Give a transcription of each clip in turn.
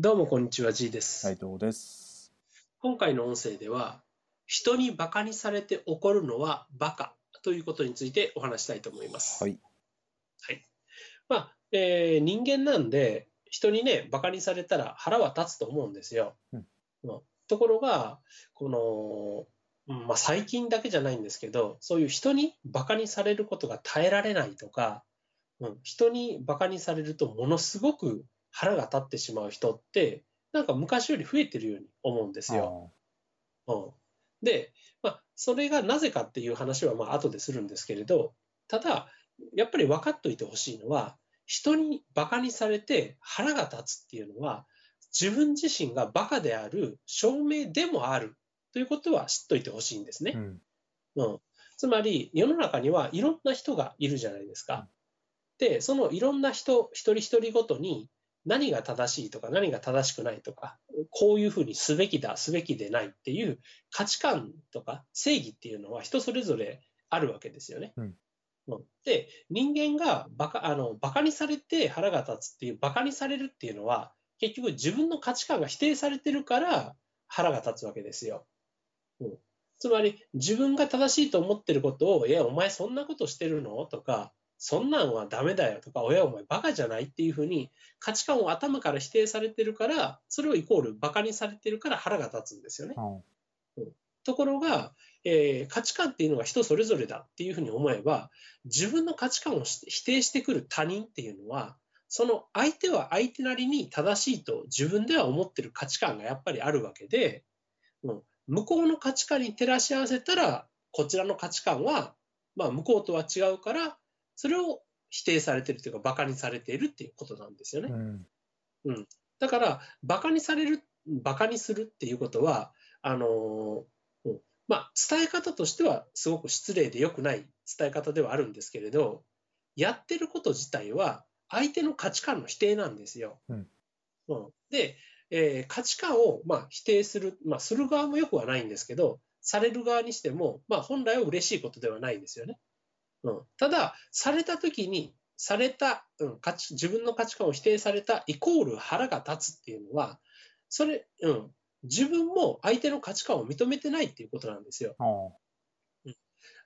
どうもこんにちは、G です。斉藤です。今回の音声では、人に馬鹿にされて怒るのは馬鹿ということについてお話したいと思います。はい。はい。まあ、えー人間なんで、人にね、馬鹿にされたら腹は立つと思うんですよ。うんうんところが、この、うんまあ、最近だけじゃないんですけど、そういう人に馬鹿にされることが耐えられないとか、うん、人に馬鹿にされるとものすごく腹が立ってしまう人って、なんか昔より増えてるように思うんですよ。うん、で、まあ、それがなぜかっていう話はまあ後でするんですけれど、ただ、やっぱり分かっておいてほしいのは、人に馬鹿にされて腹が立つっていうのは、自分自身が馬鹿である証明でもあるということは知っといてほしいんですね。うん。うん、つまり、世の中にはいろんな人がいるじゃないですか。で、そのいろんな人、一人一人ごとに何が正しいとか何が正しくないとか、こういうふうにすべきだ、すべきでないっていう価値観とか正義っていうのは人それぞれあるわけですよね。うんうんで、人間がバカあのバカにされて腹が立つっていう、バカにされるっていうのは、結局自分の価値観が否定されてるから腹が立つわけですよ。うんつまり自分が正しいと思ってることを、いや、お前そんなことしてるの？とか、そんなんはダメだよとか、親お前バカじゃないっていうふうに価値観を頭から否定されてるから、それをイコールバカにされてるから腹が立つんですよね。あところが、えー価値観っていうのが人それぞれだっていうふうに思えば、自分の価値観をし否定してくる他人っていうのは、その相手は相手なりに正しいと自分では思ってる価値観がやっぱりあるわけで、うん。向こうの価値観に照らし合わせたら、こちらの価値観は、まあ、向こうとは違うから、それを否定されてるというか、馬鹿にされているっていうことなんですよねう。ん。だから、馬鹿にされる、馬鹿にするっていうことは、あのーうんまあ、伝え方としてはすごく失礼で良くない伝え方ではあるんですけれど、やってること自体は相手の価値観の否定なんですよ。うんうんで、えー価値観を、まあ、否定する、まあ、する側もよくはないんですけど、される側にしても、まあ、本来は嬉しいことではないですよね。うん、ただ、されたときに、された、うん、価値、自分の価値観を否定されたイコール腹が立つっていうのは、それ、うん、自分も相手の価値観を認めてないっていうことなんですよ。あ。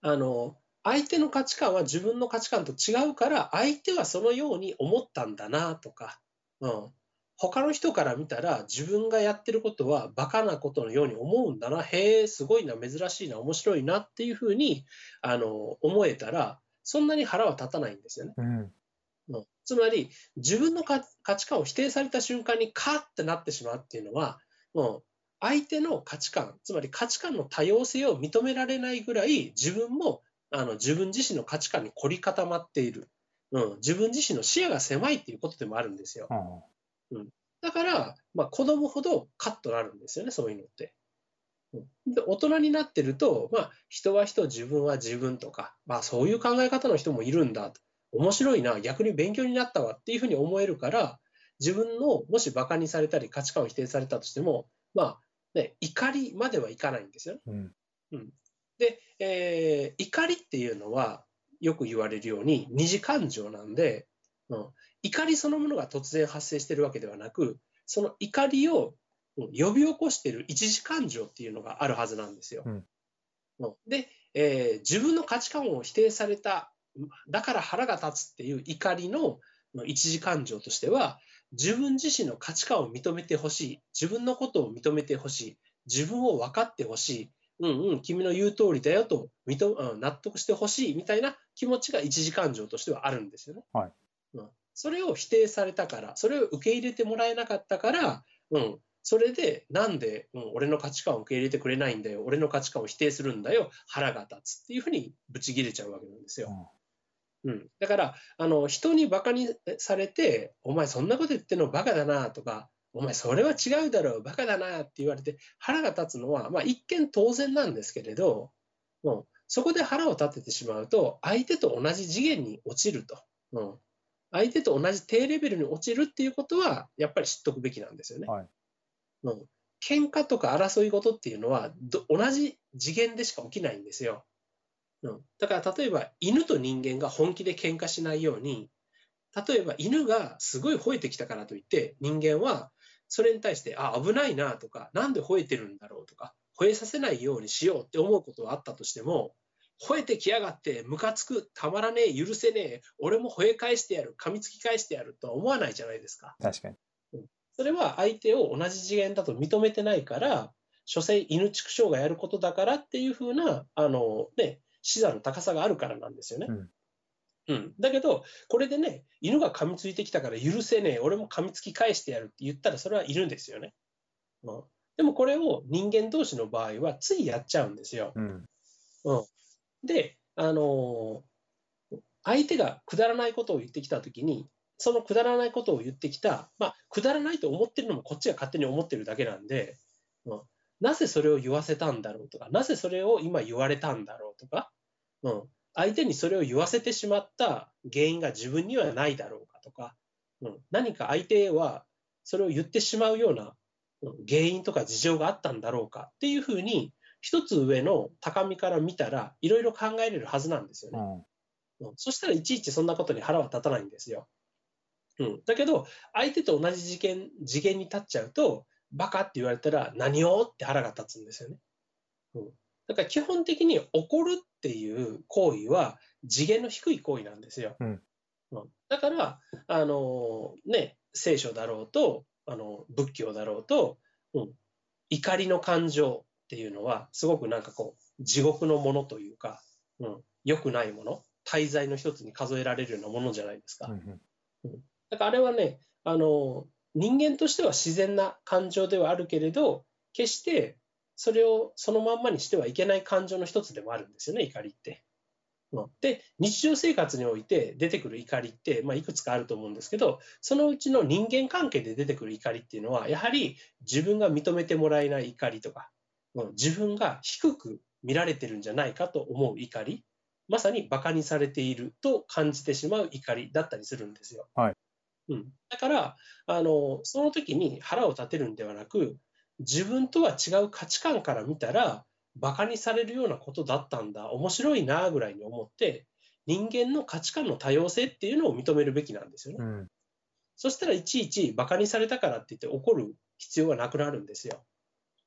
あの、相手の価値観は自分の価値観と違うから、相手はそのように思ったんだなとか、うん、他の人から見たら自分がやってることはバカなことのように思うんだな、へえ、すごいな、珍しいな、面白いなっていうふうにあの思えたら、そんなに腹は立たないんですよね。うん。うんつまり、自分の価価値観を否定された瞬間にカーってなってしまうっていうのは、もう相手の価値観、つまり価値観の多様性を認められないぐらい、自分もあの自分自身の価値観に凝り固まっている、うん、自分自身の視野が狭いっていうことでもあるんですよ。あだから、まあ、子供ほどカッとなるんですよね、そういうのって。うんで大人になってると、まあ、人は人、自分は自分とか、まあ、そういう考え方の人もいるんだと。面白いな、逆に勉強になったわっていうふうに思えるから、自分のもし馬鹿にされたり価値観を否定されたとしても、まあ、ね、怒りまではいかないんですよね。うん。で、えー怒りっていうのは、よく言われるように、二次感情なんで、うん、怒りそのものが突然発生しているわけではなく、その怒りをうん呼び起こしている一次感情っていうのがあるはずなんですよ。うんうんで、えー自分の価値観を否定された、だから腹が立つっていう怒りのうん一次感情としては、自分自身の価値観を認めてほしい、自分のことを認めてほしい、自分を分かってほしい、うんうん、君の言う通りだよと認うん納得してほしいみたいな気持ちが一次感情としてはあるんですよね。はいうん、それを否定されたから、それを受け入れてもらえなかったから、うん、それでなんで、うん、俺の価値観を受け入れてくれないんだよ、俺の価値観を否定するんだよ、腹が立つっていうふうにブチ切れちゃうわけなんですよ。うん、だからあの人にバカにされて、お前そんなこと言ってんのバカだなとか、お前それは違うだろう、バカだなって言われて腹が立つのは、まあ、一見当然なんですけれど、もうそこで腹を立ててしまうと、相手と同じ次元に落ちると、うん、相手と同じ低レベルに落ちるっていうことは、やっぱり知っておくべきなんですよね。はい。うん、喧嘩とか争い事っていうのはど同じ次元でしか起きないんですよ。うん、だから例えば犬と人間が本気で喧嘩しないように例えば犬がすごい吠えてきたからといって人間はそれに対して、あ、危ないなとか、なんで吠えてるんだろうとか、吠えさせないようにしようって思うことはあったとしても、吠えてきやがって、ムカつく、たまらねえ、許せねえ、俺も吠え返してやる、噛みつき返してやるとは思わないじゃないですか。確かに。それは相手を同じ次元だと認めてないから、所詮犬畜生がやることだからっていうふうな、あのね、視座の高さがあるからなんですよね。うんうん、だけど、これでね、犬が噛みついてきたから許せねえ、俺も噛みつき返してやるって言ったら、それはいるんですよね。うん、でもこれを人間同士の場合は、ついやっちゃうんですよ。うん。うん、で、あの相手がくだらないことを言ってきたときに、そのくだらないことを言ってきた、まあ、くだらないと思ってるのもこっちが勝手に思ってるだけなんで、うん、なぜそれを言わせたんだろうとか、なぜそれを今言われたんだろうとか、うん、相手にそれを言わせてしまった原因が自分にはないだろうかとか、うん、何か相手はそれを言ってしまうような原因とか事情があったんだろうかっていうふうに、一つ上の高みから見たらいろいろ考えれるはずなんですよね。うん。うんそしたらいちいちそんなことに腹は立たないんですよ。うん、だけど、相手と同じ次元次元に立っちゃうと、バカって言われたら何をって腹が立つんですよね。うん、だから基本的に怒るっていう行為は次元の低い行為なんですよ。うんうんだから、あのね、聖書だろうと、あの仏教だろうと、うん、怒りの感情っていうのは、すごくなんかこう、地獄のものというか、うん、良くないもの、大罪の一つに数えられるようなものじゃないですか。うんだからあれはね、あの、人間としては自然な感情ではあるけれど、決してそれをそのまんまにしてはいけない感情の一つでもあるんですよね、怒りって。うんで、日常生活において出てくる怒りって、まあ、いくつかあると思うんですけど、そのうちの人間関係で出てくる怒りっていうのは、やはり自分が認めてもらえない怒りとか、うん自分が低く見られてるんじゃないかと思う怒り、まさに馬鹿にされていると感じてしまう怒りだったりするんですよ。はいうん、だからあの、その時に腹を立てるんではなく、自分とは違う価値観から見たら、馬鹿にされるようなことだったんだ、面白いなぐらいに思って、人間の価値観の多様性っていうのを認めるべきなんですよね。うん。そしたらいちいち馬鹿にされたからって言って怒る必要がなくなるんですよ。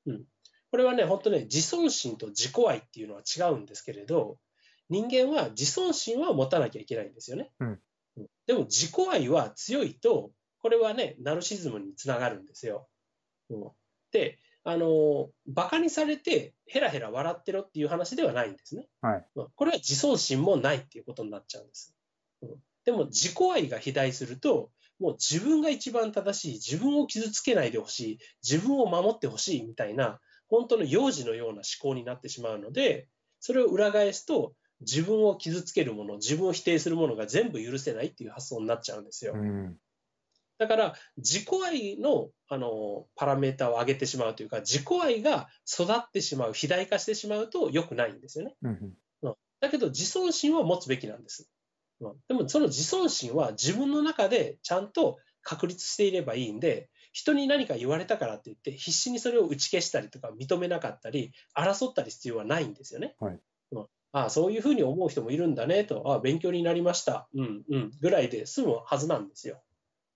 うん、これはね、本当ね、自尊心と自己愛っていうのは違うんですけれど、人間は自尊心は持たなきゃいけないんですよね。うんうんでも自己愛は強いと、これはね、ナルシズムにつながるんですよ。うんで、あの、馬鹿にされてヘラヘラ笑ってろっていう話ではないんですね。はい。うんこれは自尊心もないっていうことになっちゃうんです。うんでも自己愛が肥大すると、もう自分が一番正しい、自分を傷つけないでほしい、自分を守ってほしいみたいな、本当の幼児のような思考になってしまうので、それを裏返すと、自分を傷つけるもの、自分を否定するものが全部許せないっていう発想になっちゃうんですよ。うん。だから、自己愛のあのパラメータを上げてしまうというか、自己愛が育ってしまう、肥大化してしまうと良くないんですよね。うん。だけど自尊心は持つべきなんです。うんでもその自尊心は自分の中でちゃんと確立していればいいんで、人に何か言われたからって言って、必死にそれを打ち消したりとか認めなかったり、争ったり必要はないんですよね。はいうんああそういうふうに思う人もいるんだねと、ああ勉強になりました、うんうん、ぐらいで済むはずなんですよ。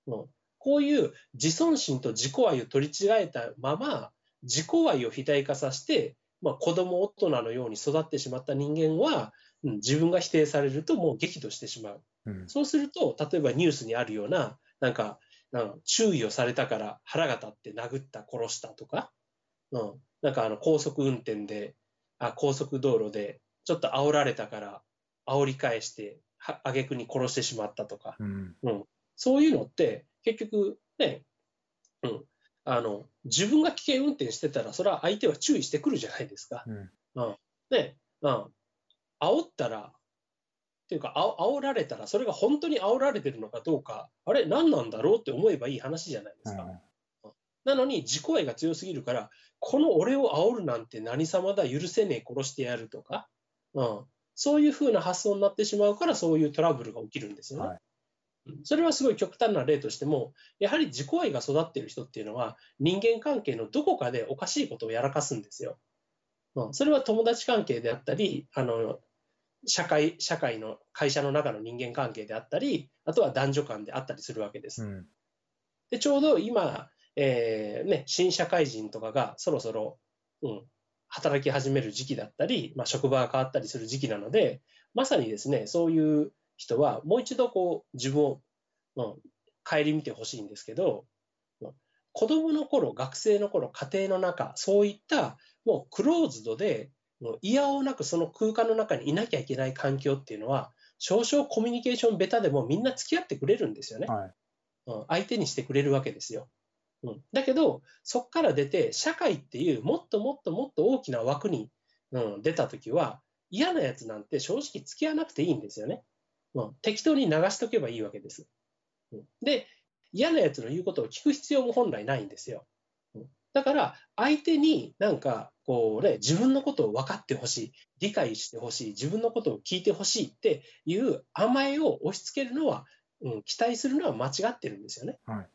うん、こういう自尊心と自己愛を取り違えたまま、自己愛を肥大化させて、まあ、子供大人のように育ってしまった人間は、うん、自分が否定されるともう激怒してしまう。うん。そうすると、例えばニュースにあるような、なんか、注意をされたから腹が立って殴った、殺したとか、うん、なんかあの高速運転で、あ高速道路でちょっと煽られたから煽り返して、は挙句に殺してしまったとか、うん。そういうのって結局ね、うん、あの自分が危険運転してたら、それは相手は注意してくるじゃないですか。うん。ね、うん、煽ったら、っていうか、あ煽られたら、それが本当に煽られてるのかどうか、あれ、何なんだろうって思えばいい話じゃないですか。なのに、自己愛が強すぎるから、この俺を煽るなんて何様だ、許せねえ、殺してやるとか、うん、そういうふうな発想になってしまうから、そういうトラブルが起きるんですよね。はいうんそれはすごい極端な例としても、やはり自己愛が育っている人っていうのは、人間関係のどこかでおかしいことをやらかすんですよ。うん、それは友達関係であったり、あの社会社会の会社の中の人間関係であったり、あとは男女間であったりするわけです。うん。でちょうど今、えーね、新社会人とかがそろそろ、うん、働き始める時期だったり、まあ、職場が変わったりする時期なので、まさにですね、そういう人はもう一度こう自分を、うん、顧みてほしいんですけど、うん子供の頃、学生の頃、家庭の中、そういったもうクローズドで、嫌おなくその空間の中にいなきゃいけない環境っていうのは、少々コミュニケーションベタでもみんな付き合ってくれるんですよね。はい。うん相手にしてくれるわけですよ。うん、だけど、そこから出て、社会っていうもっともっともっと大きな枠に、うん、出たときは、嫌なやつなんて正直付き合わなくていいんですよね。うん、適当に流しとけばいいわけです。うん、で、嫌なやつの言うことを聞く必要も本来ないんですよ。うんだから、相手になんか、こうね、自分のことを分かってほしい、理解してほしい、自分のことを聞いてほしいっていう甘えを押し付けるのは、うん、期待するのは間違ってるんですよね。はい。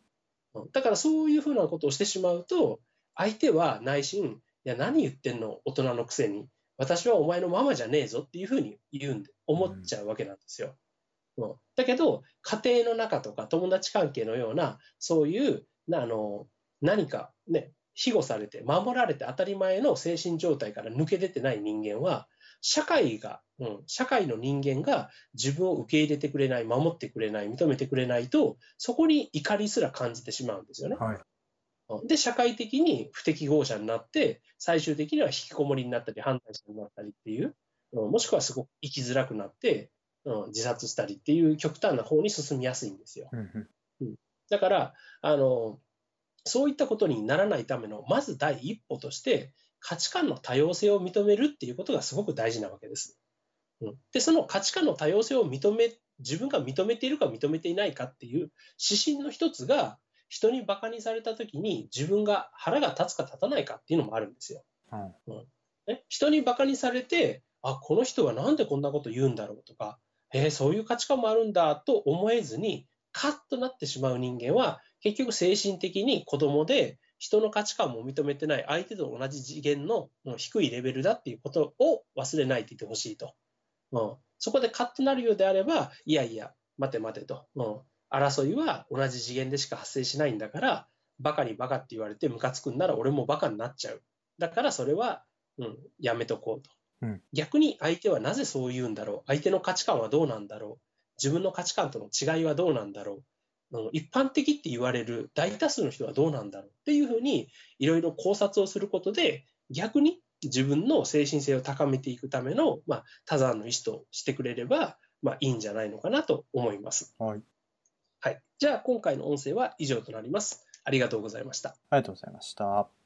うんだからそういうふうなことをしてしまうと、相手は内心、いや、何言ってんの、大人のくせに、私はお前のママじゃねえぞっていうふうに言うんで、思っちゃうわけなんですよ。うんだけど、家庭の中とか友達関係のような、そういう、なあの何かね、庇護されて、守られて当たり前の精神状態から抜け出てない人間は、社会が、うん、社会の人間が自分を受け入れてくれない、守ってくれない、認めてくれないと、そこに怒りすら感じてしまうんですよね。はい。うんで、社会的に不適合者になって、最終的には引きこもりになったり、反対者になったりっていう、うんもしくはすごく生きづらくなって、うん、自殺したりっていう極端な方に進みやすいんですよ。うんうん。だから、あの、そういったことにならないための、まず第一歩として、価値観の多様性を認めるっていうことがすごく大事なわけです。うんで、その価値観の多様性を認め、自分が認めているか認めていないかっていう指針の一つが、人にバカにされたときに自分が腹が立つか立たないかっていうのもあるんですよ。はい。ね、人にバカにされて、あ、この人はなんでこんなこと言うんだろうとか、えーそういう価値観もあるんだと思えずに、カッとなってしまう人間は、結局精神的に子供で、人の価値観も認めてない相手と同じ次元のうん低いレベルだっていうことを忘れないでいてほしいと。うん、そこでカッとなるようであれば、いやいや、待て待てと。うん、争いは同じ次元でしか発生しないんだから、バカにバカって言われてムカつくんなら俺もバカになっちゃう。だからそれは、うん、やめとこうと。うん逆に相手はなぜそう言うんだろう相手の価値観はどうなんだろう自分の価値観との違いはどうなんだろううん一般的って言われる大多数の人はどうなんだろうっていうふうにいろいろ考察をすることで逆に自分の精神性を高めていくための、まあ、多山の意思としてくれれば、まあ、いいんじゃないのかなと思います。はい。はい、じゃあ今回の音声は以上となります。ありがとうございました。ありがとうございました。